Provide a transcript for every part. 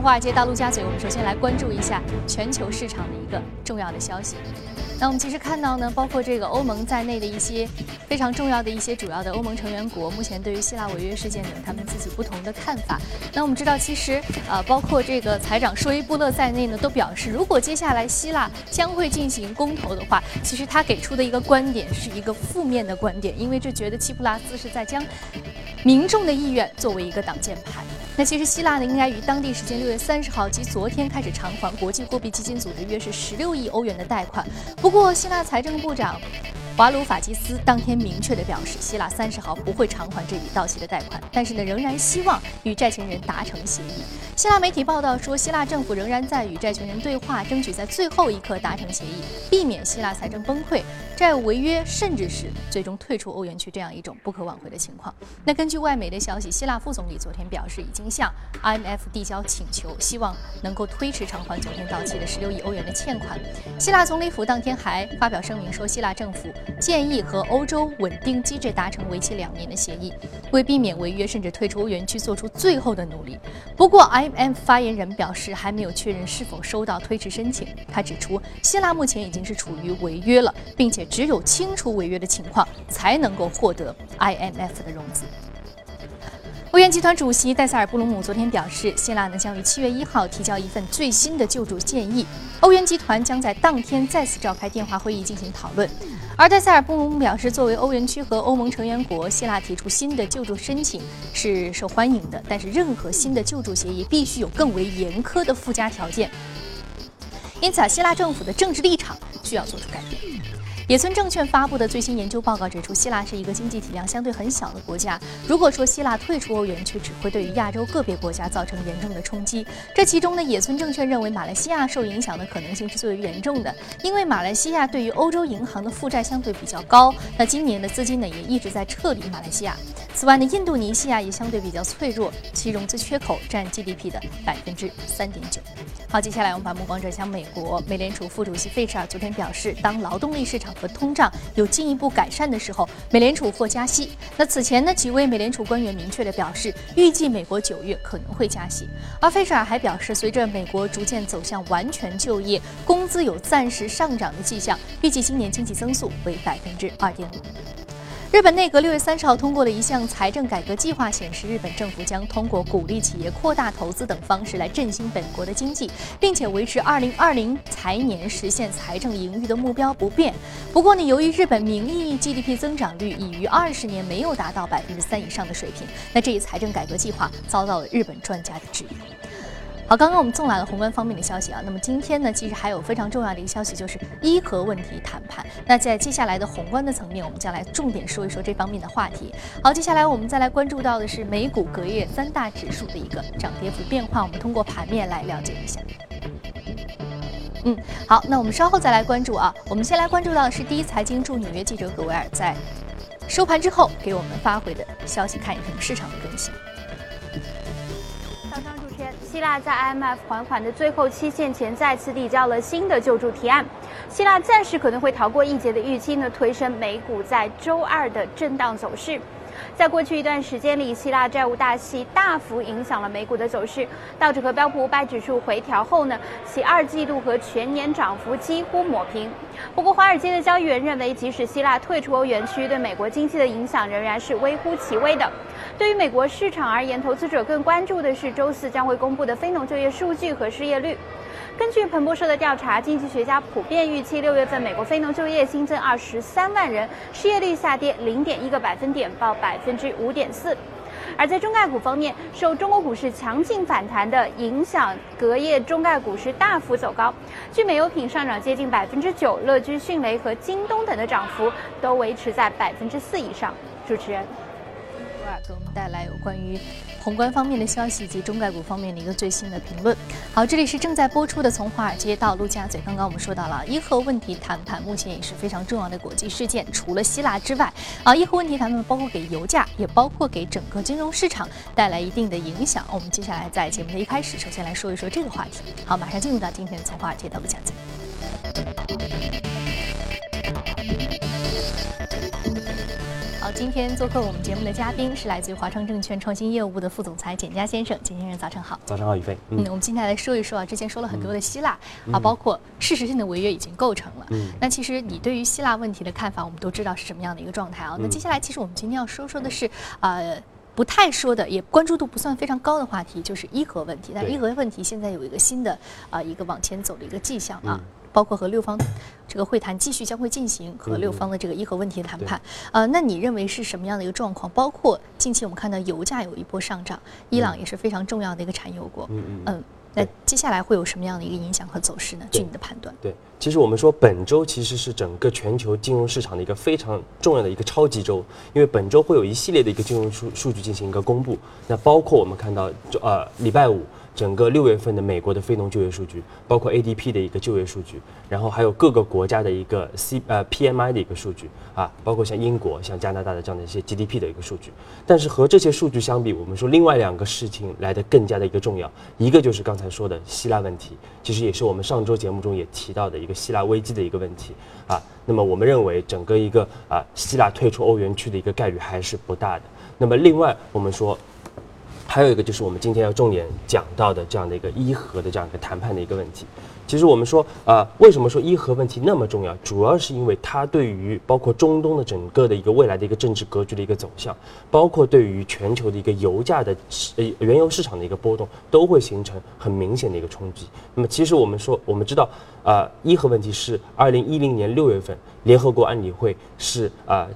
华尔街到陆家嘴，我们首先来关注一下全球市场的一个重要的消息。那我们其实看到呢，包括这个欧盟在内的一些非常重要的一些主要的欧盟成员国，目前对于希腊违约事件有他们自己不同的看法。那我们知道，其实呃，包括这个财长舒伊布勒在内呢，都表示，如果接下来希腊将会进行公投的话，其实他给出的一个观点是一个负面的观点，因为这觉得齐普拉斯是在将民众的意愿作为一个挡箭牌。那其实希腊呢，应该于当地时间六月三十号及昨天开始偿还国际货币基金组织约是十六亿欧元的贷款。不过，希腊财政部长。华鲁法基斯当天明确地表示，希腊三十号不会偿还这笔到期的贷款，但是呢，仍然希望与债权人达成协议。希腊媒体报道说，希腊政府仍然在与债权人对话，争取在最后一刻达成协议，避免希腊财政崩溃、债务违约，甚至是最终退出欧元区这样一种不可挽回的情况。那根据外媒的消息，希腊副总理昨天表示，已经向 IMF 递交请求，希望能够推迟偿还昨天到期的十六亿欧元的欠款。希腊总理府当天还发表声明说，希腊政府。建议和欧洲稳定机制达成为期两年的协议，为避免违约甚至退出欧元区做出最后的努力。不过，IMF 发言人表示还没有确认是否收到推迟申请。他指出，希腊目前已经是处于违约了，并且只有清除违约的情况才能够获得 IMF 的融资。欧元集团主席戴塞尔布鲁姆昨天表示，希腊呢将于七月一号提交一份最新的救助建议，欧元集团将在当天再次召开电话会议进行讨论。而戴塞尔布鲁姆表示，作为欧元区和欧盟成员国，希腊提出新的救助申请是受欢迎的，但是任何新的救助协议必须有更为严苛的附加条件，因此啊，希腊政府的政治立场需要做出改变。野村证券发布的最新研究报告指出，希腊是一个经济体量相对很小的国家。如果说希腊退出欧元区，只会对于亚洲个别国家造成严重的冲击。这其中呢，野村证券认为马来西亚受影响的可能性是最为严重的，因为马来西亚对于欧洲银行的负债相对比较高。那今年的资金呢，也一直在撤离马来西亚。此外呢，印度尼西亚也相对比较脆弱，其融资缺口占 GDP 的百分之三点九。好，接下来我们把目光转向美国，美联储副主席费舍尔昨天表示，当劳动力市场和通胀有进一步改善的时候，美联储或加息。那此前呢，几位美联储官员明确的表示，预计美国九月可能会加息。而费舍尔还表示，随着美国逐渐走向完全就业，工资有暂时上涨的迹象，预计今年经济增速为百分之二点五。日本内阁六月三十号通过了一项财政改革计划，显示日本政府将通过鼓励企业扩大投资等方式来振兴本国的经济，并且维持二零二零财年实现财政盈余的目标不变。不过呢，由于日本名义 GDP 增长率已于二十年没有达到百分之三以上的水平，那这一财政改革计划遭到了日本专家的质疑。好，刚刚我们纵览了宏观方面的消息啊，那么今天呢，其实还有非常重要的一个消息，就是伊核问题谈判。那在接下来的宏观的层面，我们将来重点说一说这方面的话题。好，接下来我们再来关注到的是美股隔夜三大指数的一个涨跌幅变化，我们通过盘面来了解一下。嗯，好，那我们稍后再来关注啊。我们先来关注到的是第一财经驻纽约记者葛维尔在收盘之后给我们发回的消息，看一看市场的更新。希腊在 IMF 还款的最后期限前再次递交了新的救助提案，希腊暂时可能会逃过一劫的预期呢，推升美股在周二的震荡走势。在过去一段时间里，希腊债务大戏大幅影响了美股的走势。道指和标普五百指数回调后呢，其二季度和全年涨幅几乎抹平。不过，华尔街的交易员认为，即使希腊退出欧元区，对美国经济的影响仍然是微乎其微的。对于美国市场而言，投资者更关注的是周四将会公布的非农就业数据和失业率。根据彭博社的调查，经济学家普遍预期六月份美国非农就业新增二十三万人，失业率下跌零点一个百分点，报百分之五点四。而在中概股方面，受中国股市强劲反弹的影响，隔夜中概股市大幅走高，聚美优品上涨接近百分之九，乐居、迅雷和京东等的涨幅都维持在百分之四以上。主持人。给我们带来有关于宏观方面的消息以及中概股方面的一个最新的评论。好，这里是正在播出的《从华尔街到陆家嘴》。刚刚我们说到了伊核问题谈判，目前也是非常重要的国际事件。除了希腊之外，啊，伊核问题谈判包括给油价，也包括给整个金融市场带来一定的影响。我们接下来在节目的一开始，首先来说一说这个话题。好，马上进入到今天的《从华尔街到陆家嘴》。好，今天做客我们节目的嘉宾是来自于华创证券创新业务部的副总裁简佳先生，简先生早上好。早上好，宇飞。嗯，我们今天来说一说啊，之前说了很多的希腊啊，包括事实性的违约已经构成了。嗯，那其实你对于希腊问题的看法，我们都知道是什么样的一个状态啊。那接下来，其实我们今天要说说的是呃。不太说的，也关注度不算非常高的话题，就是伊核问题。但伊核问题现在有一个新的啊一个往前走的一个迹象啊，包括和六方这个会谈继续将会进行和六方的这个伊核问题的谈判。呃，那你认为是什么样的一个状况？包括近期我们看到油价有一波上涨，伊朗也是非常重要的一个产油国。嗯嗯。那接下来会有什么样的一个影响和走势呢？据你的判断，对，其实我们说本周其实是整个全球金融市场的一个非常重要的一个超级周，因为本周会有一系列的一个金融数数据进行一个公布，那包括我们看到就呃礼拜五。整个六月份的美国的非农就业数据，包括 ADP 的一个就业数据，然后还有各个国家的一个 C 呃 PMI 的一个数据啊，包括像英国、像加拿大的这样的一些 GDP 的一个数据。但是和这些数据相比，我们说另外两个事情来的更加的一个重要，一个就是刚才说的希腊问题，其实也是我们上周节目中也提到的一个希腊危机的一个问题啊。那么我们认为整个一个啊希腊退出欧元区的一个概率还是不大的。那么另外我们说。还有一个就是我们今天要重点讲到的这样的一个伊核的这样一个谈判的一个问题。其实我们说啊，为什么说伊核问题那么重要？主要是因为它对于包括中东的整个的一个未来的一个政治格局的一个走向，包括对于全球的一个油价的呃原油市场的一个波动，都会形成很明显的一个冲击。那么其实我们说，我们知道啊，伊核问题是二零一零年六月份联合国安理会是啊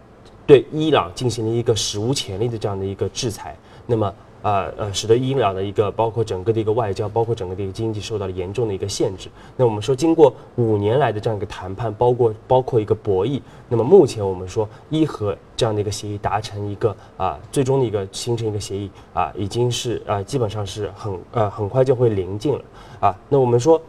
对伊朗进行了一个史无前例的这样的一个制裁。那么啊呃，使得伊朗的一个包括整个的一个外交，包括整个的一个经济受到了严重的一个限制。那我们说，经过五年来的这样一个谈判，包括包括一个博弈，那么目前我们说伊核这样的一个协议达成一个啊最终的一个形成一个协议啊，已经是啊基本上是很呃很快就会临近了啊。那我们说。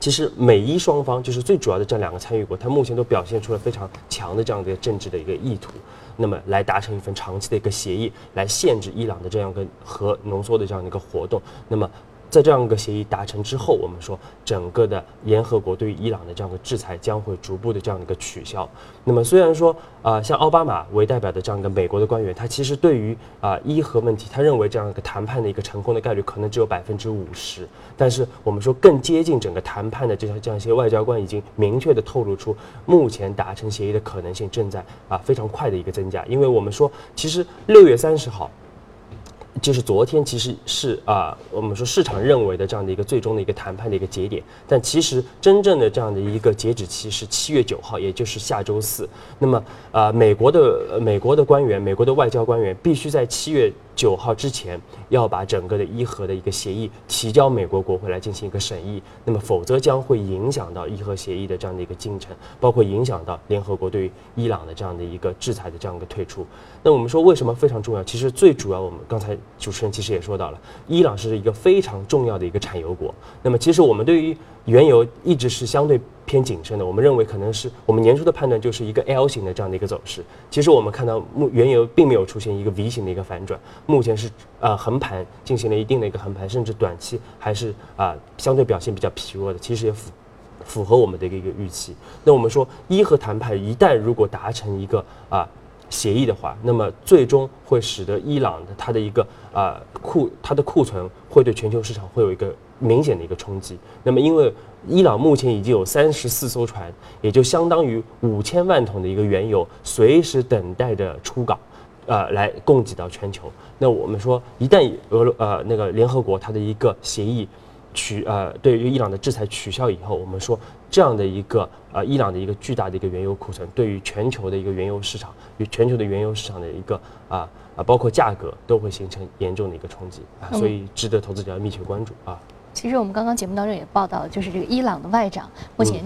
其实美伊双方就是最主要的这两个参与国，它目前都表现出了非常强的这样的政治的一个意图，那么来达成一份长期的一个协议，来限制伊朗的这样一个核浓缩的这样的一个活动，那么。在这样一个协议达成之后，我们说整个的联合国对于伊朗的这样的制裁将会逐步的这样的一个取消。那么虽然说啊，像奥巴马为代表的这样一个美国的官员，他其实对于啊伊核问题，他认为这样一个谈判的一个成功的概率可能只有百分之五十。但是我们说更接近整个谈判的这样这样一些外交官已经明确的透露出，目前达成协议的可能性正在啊非常快的一个增加。因为我们说，其实六月三十号。就是昨天其实是啊，我们说市场认为的这样的一个最终的一个谈判的一个节点，但其实真正的这样的一个截止期是七月九号，也就是下周四。那么啊，美国的美国的官员，美国的外交官员必须在七月。九号之前要把整个的伊核的一个协议提交美国国会来进行一个审议，那么否则将会影响到伊核协议的这样的一个进程，包括影响到联合国对于伊朗的这样的一个制裁的这样一个退出。那我们说为什么非常重要？其实最主要，我们刚才主持人其实也说到了，伊朗是一个非常重要的一个产油国。那么其实我们对于原油一直是相对。偏谨慎的，我们认为可能是我们年初的判断就是一个 L 型的这样的一个走势。其实我们看到目原油并没有出现一个 V 型的一个反转，目前是呃横盘进行了一定的一个横盘，甚至短期还是啊相对表现比较疲弱的。其实也符符合我们的一个一个预期。那我们说一和谈判一旦如果达成一个啊协议的话，那么最终会使得伊朗的它的一个啊库它的库存会对全球市场会有一个明显的一个冲击。那么因为伊朗目前已经有三十四艘船，也就相当于五千万桶的一个原油，随时等待着出港，呃，来供给到全球。那我们说，一旦俄罗呃那个联合国它的一个协议取呃对于伊朗的制裁取消以后，我们说这样的一个呃伊朗的一个巨大的一个原油库存，对于全球的一个原油市场与全球的原油市场的一个啊啊包括价格都会形成严重的一个冲击啊，所以值得投资者要密切关注啊。其实我们刚刚节目当中也报道了，就是这个伊朗的外长目前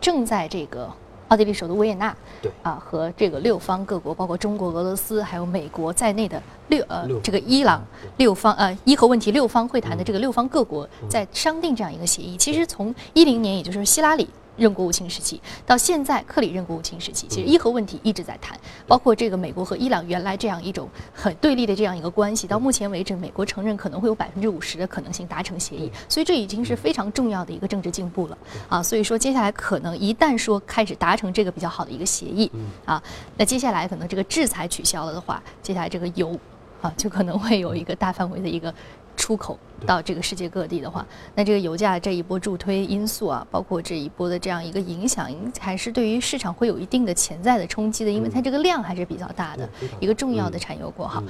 正在这个奥地利首都维也纳，对。啊，和这个六方各国，包括中国、俄罗斯还有美国在内的六呃这个伊朗六方呃伊核问题六方会谈的这个六方各国在商定这样一个协议。其实从一零年，也就是希拉里任国务卿时期到现在克里任国务卿时期，其实伊核问题一直在谈，包括这个美国和伊朗原来这样一种很对立的这样一个关系，到目前为止，美国承认可能会有百分之五十的可能性达成协议，所以这已经是非常重要的一个政治进步了啊。所以说接下来可能一旦说开始达成这个比较好的一个协议啊，那接下来可能这个制裁取消了的话，接下来这个油啊就可能会有一个大范围的一个。出口到这个世界各地的话，那这个油价这一波助推因素啊，包括这一波的这样一个影响，还是对于市场会有一定的潜在的冲击的，因为它这个量还是比较大的一个重要的产油国哈。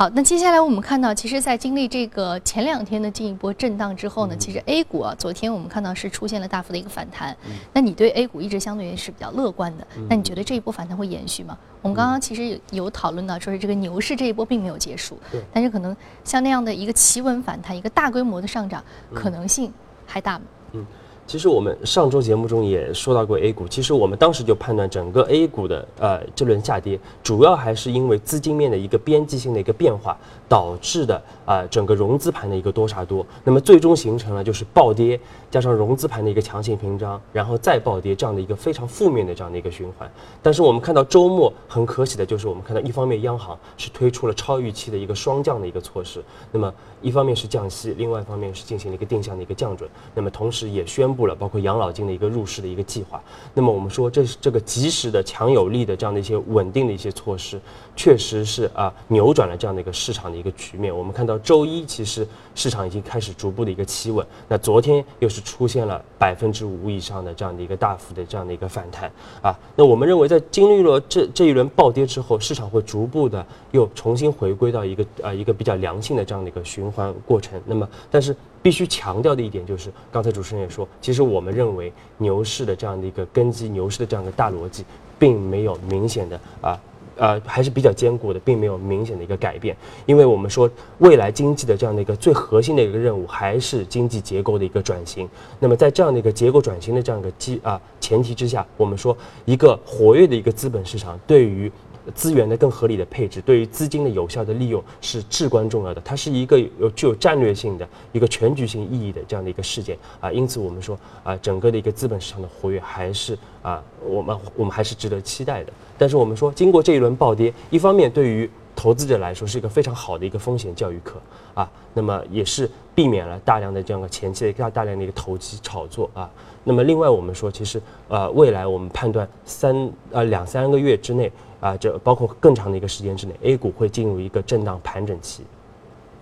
好，那接下来我们看到，其实，在经历这个前两天的进一波震荡之后呢，其实 A 股啊，昨天我们看到是出现了大幅的一个反弹。那你对 A 股一直相对于是比较乐观的，那你觉得这一波反弹会延续吗？我们刚刚其实有讨论到，说是这个牛市这一波并没有结束，但是可能像那样的一个企稳反弹，一个大规模的上涨可能性还大吗？嗯。其实我们上周节目中也说到过 A 股，其实我们当时就判断整个 A 股的呃这轮下跌，主要还是因为资金面的一个边际性的一个变化。导致的啊整个融资盘的一个多杀多，那么最终形成了就是暴跌加上融资盘的一个强行平仓，然后再暴跌这样的一个非常负面的这样的一个循环。但是我们看到周末很可喜的就是我们看到一方面央行是推出了超预期的一个双降的一个措施，那么一方面是降息，另外一方面是进行了一个定向的一个降准，那么同时也宣布。了，包括养老金的一个入市的一个计划。那么我们说，这是这个及时的、强有力的这样的一些稳定的一些措施，确实是啊扭转了这样的一个市场的一个局面。我们看到周一其实市场已经开始逐步的一个企稳，那昨天又是出现了百分之五以上的这样的一个大幅的这样的一个反弹啊。那我们认为，在经历了这这一轮暴跌之后，市场会逐步的又重新回归到一个呃一个比较良性的这样的一个循环过程。那么，但是。必须强调的一点就是，刚才主持人也说，其实我们认为牛市的这样的一个根基，牛市的这样的大逻辑，并没有明显的啊，呃，还是比较坚固的，并没有明显的一个改变。因为我们说，未来经济的这样的一个最核心的一个任务，还是经济结构的一个转型。那么在这样的一个结构转型的这样一个基啊前提之下，我们说，一个活跃的一个资本市场对于。资源的更合理的配置，对于资金的有效的利用是至关重要的。它是一个有具有战略性的一个全局性意义的这样的一个事件啊。因此，我们说啊，整个的一个资本市场的活跃还是啊，我们我们还是值得期待的。但是，我们说经过这一轮暴跌，一方面对于投资者来说是一个非常好的一个风险教育课啊，那么也是避免了大量的这样的前期的大大量的一个投机炒作啊。那么另外，我们说其实呃，未来我们判断三呃两三个月之内。啊，这包括更长的一个时间之内，A 股会进入一个震荡盘整期。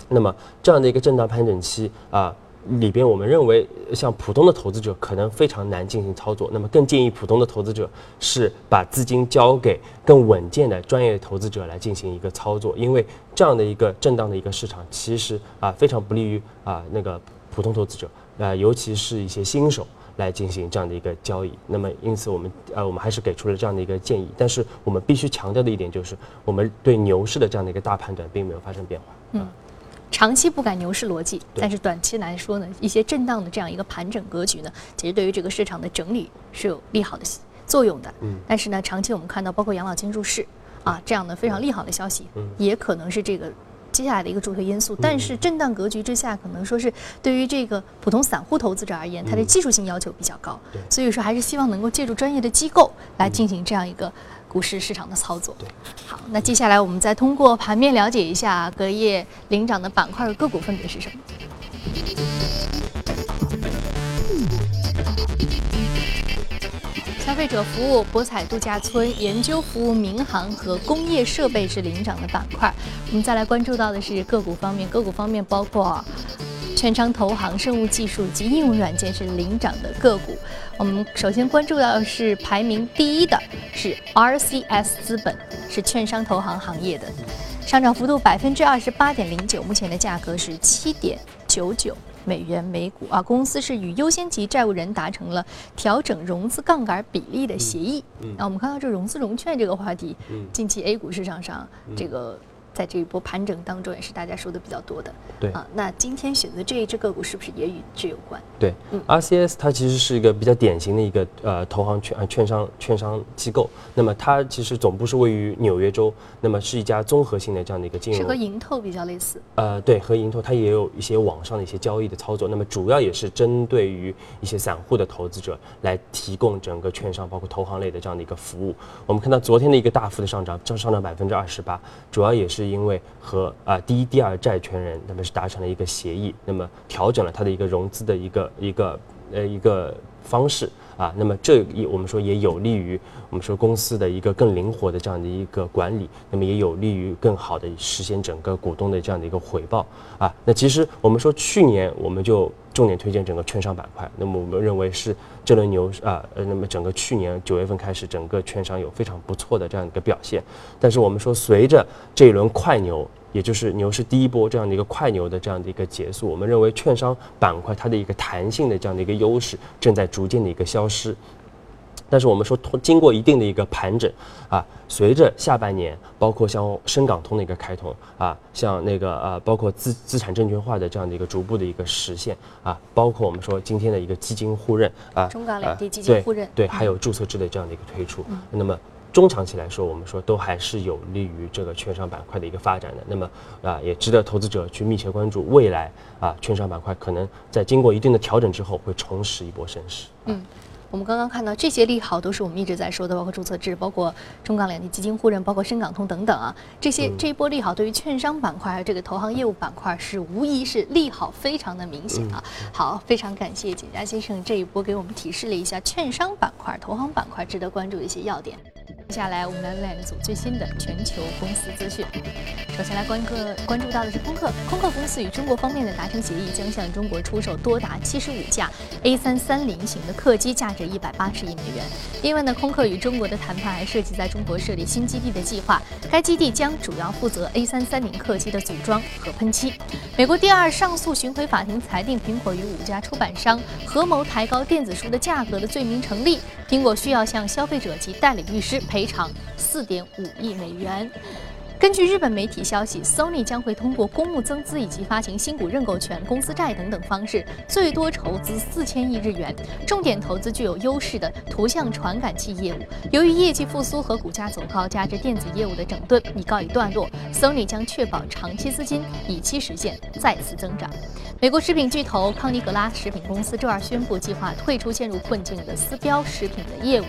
那么这样的一个震荡盘整期啊，里边我们认为，像普通的投资者可能非常难进行操作。那么更建议普通的投资者是把资金交给更稳健的专业投资者来进行一个操作，因为这样的一个震荡的一个市场，其实啊非常不利于啊那个普通投资者，啊尤其是一些新手。来进行这样的一个交易，那么因此我们呃我们还是给出了这样的一个建议，但是我们必须强调的一点就是，我们对牛市的这样的一个大判断并没有发生变化。嗯，长期不改牛市逻辑，但是短期来说呢，一些震荡的这样一个盘整格局呢，其实对于这个市场的整理是有利好的作用的。嗯，但是呢，长期我们看到包括养老金入市啊这样的非常利好的消息，也可能是这个。接下来的一个助推因素，但是震荡格局之下，可能说是对于这个普通散户投资者而言，它的技术性要求比较高，所以说还是希望能够借助专业的机构来进行这样一个股市市场的操作。好，那接下来我们再通过盘面了解一下隔夜领涨的板块和个股分别是什么。者服务、博彩度假村、研究服务、民航和工业设备是领涨的板块。我们再来关注到的是个股方面，个股方面包括券商、投行、生物技术及应用软件是领涨的个股。我们首先关注到的是排名第一的是 RCS 资本，是券商投行行业的，上涨幅度百分之二十八点零九，目前的价格是七点九九。美元每股啊，公司是与优先级债务人达成了调整融资杠杆比例的协议。那我们看到这融资融券这个话题，近期 A 股市场上这个在这一波盘整当中也是大家说的比较多的。对啊，那今天选择这一只个股是不是也与这有关？对嗯，RCS 它其实是一个比较典型的一个呃投行券呃券商券商机构。那么它其实总部是位于纽约州，那么是一家综合性的这样的一个金融。是和盈透比较类似。呃，对，和盈透它也有一些网上的一些交易的操作。那么主要也是针对于一些散户的投资者来提供整个券商包括投行类的这样的一个服务。我们看到昨天的一个大幅的上涨，上上涨百分之二十八，主要也是因为和啊第一、第二债权人那么是达成了一个协议，那么调整了它的一个融资的一个一个呃一个方式啊，那么这也我们说也有利于我们说公司的一个更灵活的这样的一个管理，那么也有利于更好的实现整个股东的这样的一个回报啊。那其实我们说去年我们就重点推荐整个券商板块，那么我们认为是这轮牛啊呃，那么整个去年九月份开始，整个券商有非常不错的这样一个表现，但是我们说随着这一轮快牛。也就是牛市第一波这样的一个快牛的这样的一个结束，我们认为券商板块它的一个弹性的这样的一个优势正在逐渐的一个消失。但是我们说，通经过一定的一个盘整啊，随着下半年包括像深港通的一个开通啊，像那个呃，包括资资产证券化的这样的一个逐步的一个实现啊，包括我们说今天的一个基金互认啊，中港两地基金互认，对，对，还有注册制的这样的一个推出，那么。中长期来说，我们说都还是有利于这个券商板块的一个发展的。那么啊，也值得投资者去密切关注未来啊，券商板块可能在经过一定的调整之后，会重拾一波升势。嗯。我们刚刚看到这些利好都是我们一直在说的，包括注册制，包括中港两地基金互认，包括深港通等等啊。这些这一波利好对于券商板块还有这个投行业务板块是无疑是利好非常的明显啊。好，非常感谢简佳先生这一波给我们提示了一下券商板块、投行板块值得关注的一些要点。接下来我们来两组最新的全球公司资讯。首先来关个关注到的是空客，空客公司与中国方面的达成协议，将向中国出售多达七十五架 A330 型的客机，价值一百八十亿美元。另外呢，空客与中国的谈判还涉及在中国设立新基地的计划，该基地将主要负责 A330 客机的组装和喷漆。美国第二上诉巡回法庭裁定，苹果与五家出版商合谋抬高电子书的价格的罪名成立，苹果需要向消费者及代理律师。赔偿四点五亿美元。根据日本媒体消息，Sony 将会通过公募增资以及发行新股认购权、公司债等等方式，最多筹资四千亿日元，重点投资具有优势的图像传感器业务。由于业绩复苏和股价走高，加之电子业务的整顿已告一段落，Sony 将确保长期资金，以期实现再次增长。美国食品巨头康尼格拉食品公司周二宣布，计划退出陷入困境的私标食品的业务。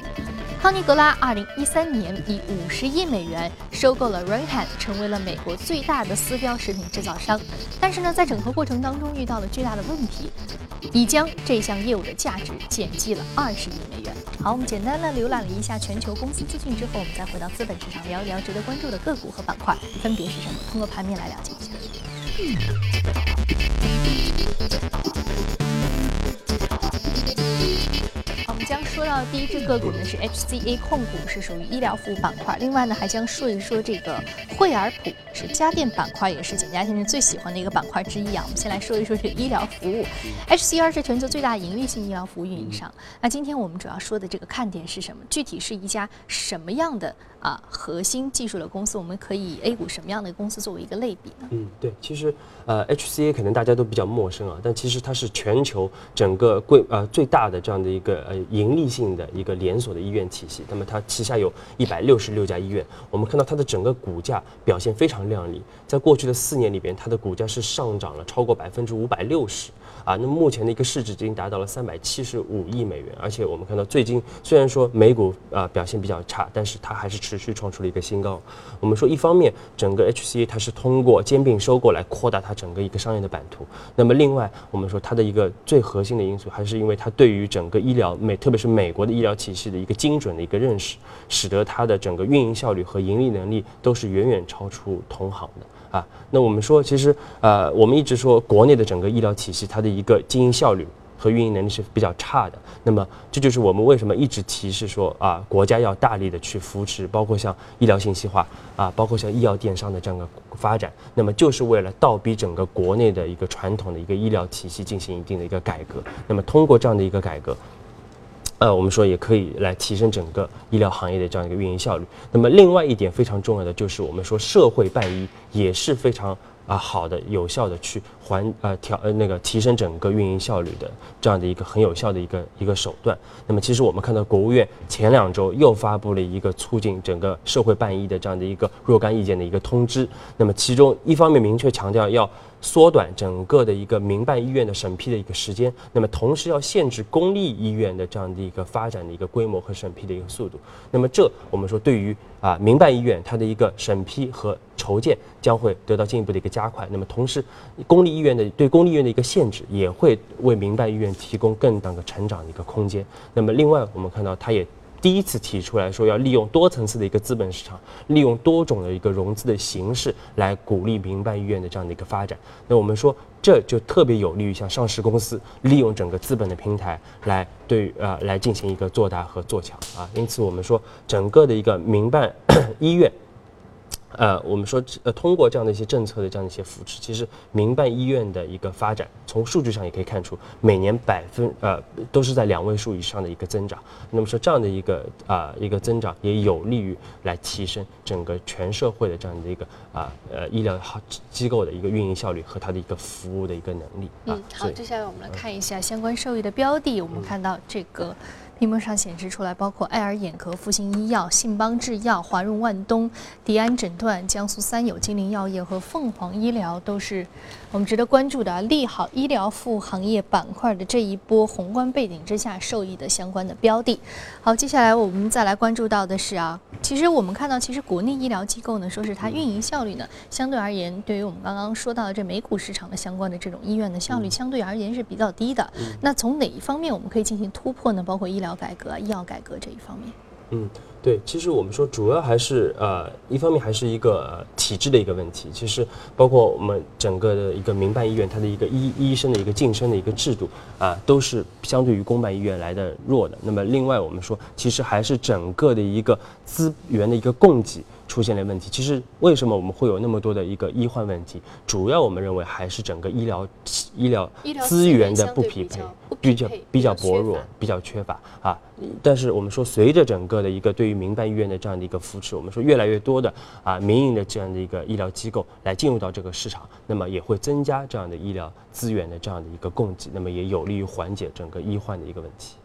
康尼格拉二零一三年以五十亿美元收购了 Rayhan，成为了美国最大的私标食品制造商。但是呢，在整合过程当中遇到了巨大的问题，已将这项业务的价值减记了二十亿美元。好，我们简单的浏览了一下全球公司资讯之后，我们再回到资本市场聊一聊值得关注的个股和板块分别是什么？通过盘面来了解一下。将说到第一只个股呢是 HCA 控股，是属于医疗服务板块。另外呢，还将说一说这个惠而浦，是家电板块，也是简家先生最喜欢的一个板块之一啊。我们先来说一说这个医疗服务，HCR 是全球最大盈利性医疗服务运营商。那今天我们主要说的这个看点是什么？具体是一家什么样的啊核心技术的公司？我们可以 A 股什么样的公司作为一个类比呢？嗯，对，其实呃 HCA 可能大家都比较陌生啊，但其实它是全球整个贵呃最大的这样的一个呃。盈利性的一个连锁的医院体系，那么它旗下有一百六十六家医院。我们看到它的整个股价表现非常靓丽，在过去的四年里边，它的股价是上涨了超过百分之五百六十啊。那么目前的一个市值已经达到了三百七十五亿美元，而且我们看到最近虽然说美股啊表现比较差，但是它还是持续创出了一个新高。我们说一方面，整个 HCA 它是通过兼并收购来扩大它整个一个商业的版图。那么另外，我们说它的一个最核心的因素，还是因为它对于整个医疗美。特别是美国的医疗体系的一个精准的一个认识，使得它的整个运营效率和盈利能力都是远远超出同行的啊。那我们说，其实呃，我们一直说国内的整个医疗体系它的一个经营效率和运营能力是比较差的。那么这就是我们为什么一直提示说啊，国家要大力的去扶持，包括像医疗信息化啊，包括像医药电商的这样的发展，那么就是为了倒逼整个国内的一个传统的一个医疗体系进行一定的一个改革。那么通过这样的一个改革。呃，我们说也可以来提升整个医疗行业的这样一个运营效率。那么另外一点非常重要的就是我们说社会办医也是非常。啊，好的，有效的去还呃调呃那个提升整个运营效率的这样的一个很有效的一个一个手段。那么其实我们看到国务院前两周又发布了一个促进整个社会办医的这样的一个若干意见的一个通知。那么其中一方面明确强调要。缩短整个的一个民办医院的审批的一个时间，那么同时要限制公立医院的这样的一个发展的一个规模和审批的一个速度。那么这我们说对于啊民办医院它的一个审批和筹建将会得到进一步的一个加快。那么同时，公立医院的对公立医院的一个限制也会为民办医院提供更大的成长的一个空间。那么另外我们看到他也。第一次提出来说要利用多层次的一个资本市场，利用多种的一个融资的形式来鼓励民办医院的这样的一个发展。那我们说这就特别有利于像上市公司利用整个资本的平台来对呃来进行一个做大和做强啊。因此我们说整个的一个民办医院。呃，我们说，呃，通过这样的一些政策的这样的一些扶持，其实民办医院的一个发展，从数据上也可以看出，每年百分呃都是在两位数以上的一个增长。那么说这样的一个啊一个增长，也有利于来提升整个全社会的这样的一个啊呃医疗机构的一个运营效率和它的一个服务的一个能力。嗯，好，接下来我们来看一下相关受益的标的，我们看到这个。屏幕上显示出来，包括爱尔眼科、复星医药、信邦制药、华润万东、迪安诊断、江苏三友、金陵药业和凤凰医疗都是我们值得关注的利好医疗服务行业板块的这一波宏观背景之下受益的相关的标的。好，接下来我们再来关注到的是啊，其实我们看到，其实国内医疗机构呢，说是它运营效率呢，相对而言，对于我们刚刚说到的这美股市场的相关的这种医院的效率，相对而言是比较低的。那从哪一方面我们可以进行突破呢？包括医疗。药改革、医药改革这一方面，嗯，对，其实我们说主要还是呃，一方面还是一个体制的一个问题。其实包括我们整个的一个民办医院，它的一个医医生的一个晋升的一个制度啊，都是相对于公办医院来的弱的。那么另外我们说，其实还是整个的一个资源的一个供给。出现了问题，其实为什么我们会有那么多的一个医患问题？主要我们认为还是整个医疗医疗资源的不匹配，比较比较薄弱，比较缺乏啊。但是我们说，随着整个的一个对于民办医院的这样的一个扶持，我们说越来越多的啊民营的这样的一个医疗机构来进入到这个市场，那么也会增加这样的医疗资源的这样的一个供给，那么也有利于缓解整个医患的一个问题。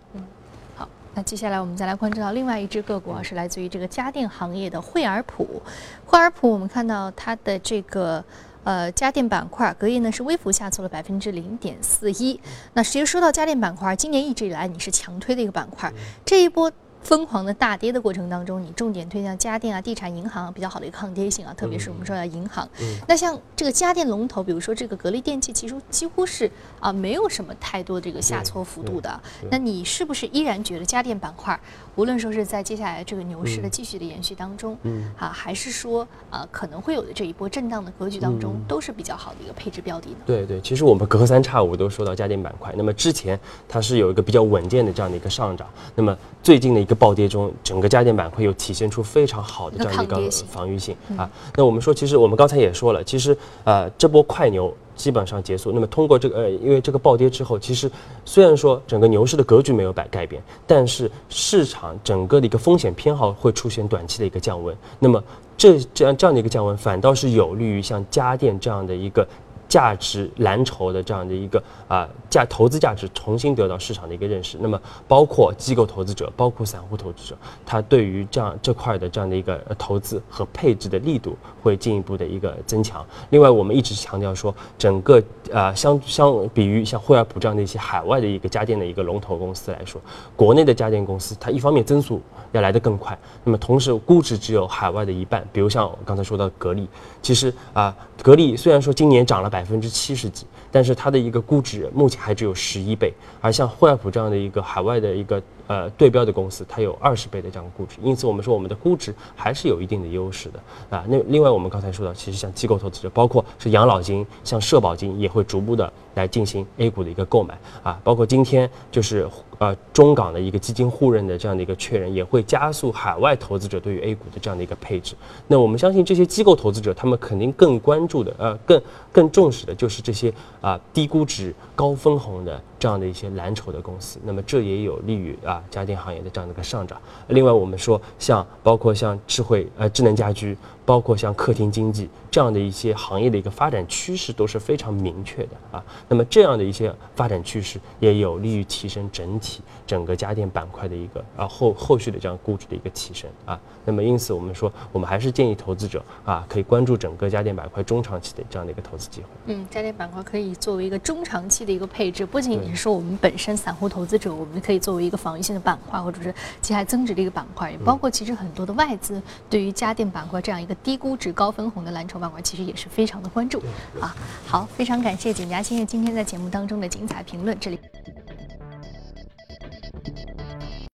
那接下来我们再来关注到另外一只个股啊，是来自于这个家电行业的惠而浦。惠而浦，我们看到它的这个呃家电板块隔夜呢是微幅下挫了百分之零点四一。那其实说到家电板块，今年一直以来你是强推的一个板块，这一波。疯狂的大跌的过程当中，你重点推向家电啊、地产、银行比较好的一个抗跌性啊，特别是我们说的银行。那像这个家电龙头，比如说这个格力电器，其实几乎是啊没有什么太多这个下挫幅度的。那你是不是依然觉得家电板块，无论说是在接下来这个牛市的继续的延续当中，嗯啊，还是说啊可能会有的这一波震荡的格局当中，都是比较好的一个配置标的呢？对对，其实我们隔三差五都说到家电板块，那么之前它是有一个比较稳健的这样的一个上涨，那么最近的一个。暴跌中，整个家电板块又体现出非常好的这样一个防御性啊。那我们说，其实我们刚才也说了，其实呃这波快牛基本上结束。那么通过这个呃，因为这个暴跌之后，其实虽然说整个牛市的格局没有改改变，但是市场整个的一个风险偏好会出现短期的一个降温。那么这这样这样的一个降温，反倒是有利于像家电这样的一个。价值蓝筹的这样的一个啊价投资价值重新得到市场的一个认识，那么包括机构投资者，包括散户投资者，他对于这样这块的这样的一个投资和配置的力度会进一步的一个增强。另外，我们一直强调说，整个啊相相比于像惠而浦这样的一些海外的一个家电的一个龙头公司来说，国内的家电公司它一方面增速要来得更快，那么同时估值只有海外的一半。比如像我刚才说到格力，其实啊格力虽然说今年涨了。百分之七十几，但是它的一个估值目前还只有十一倍，而像惠而浦这样的一个海外的一个呃对标的公司，它有二十倍的这样的估值，因此我们说我们的估值还是有一定的优势的啊。那另外我们刚才说到，其实像机构投资者，包括是养老金、像社保金，也会逐步的来进行 A 股的一个购买啊，包括今天就是。呃，中港的一个基金互认的这样的一个确认，也会加速海外投资者对于 A 股的这样的一个配置。那我们相信这些机构投资者，他们肯定更关注的，呃，更更重视的就是这些啊低估值、高分红的。这样的一些蓝筹的公司，那么这也有利于啊家电行业的这样的一个上涨。另外，我们说像包括像智慧呃智能家居，包括像客厅经济这样的一些行业的一个发展趋势都是非常明确的啊。那么这样的一些发展趋势也有利于提升整体整个家电板块的一个啊后后续的这样估值的一个提升啊。那么因此我们说，我们还是建议投资者啊可以关注整个家电板块中长期的这样的一个投资机会。嗯，家电板块可以作为一个中长期的一个配置，不仅仅是说我们本身散户投资者，我们可以作为一个防御性的板块，或者是其他增值的一个板块，也包括其实很多的外资对于家电板块这样一个低估值、高分红的蓝筹板块，其实也是非常的关注啊。好，非常感谢景佳先生今天在节目当中的精彩评论，这里。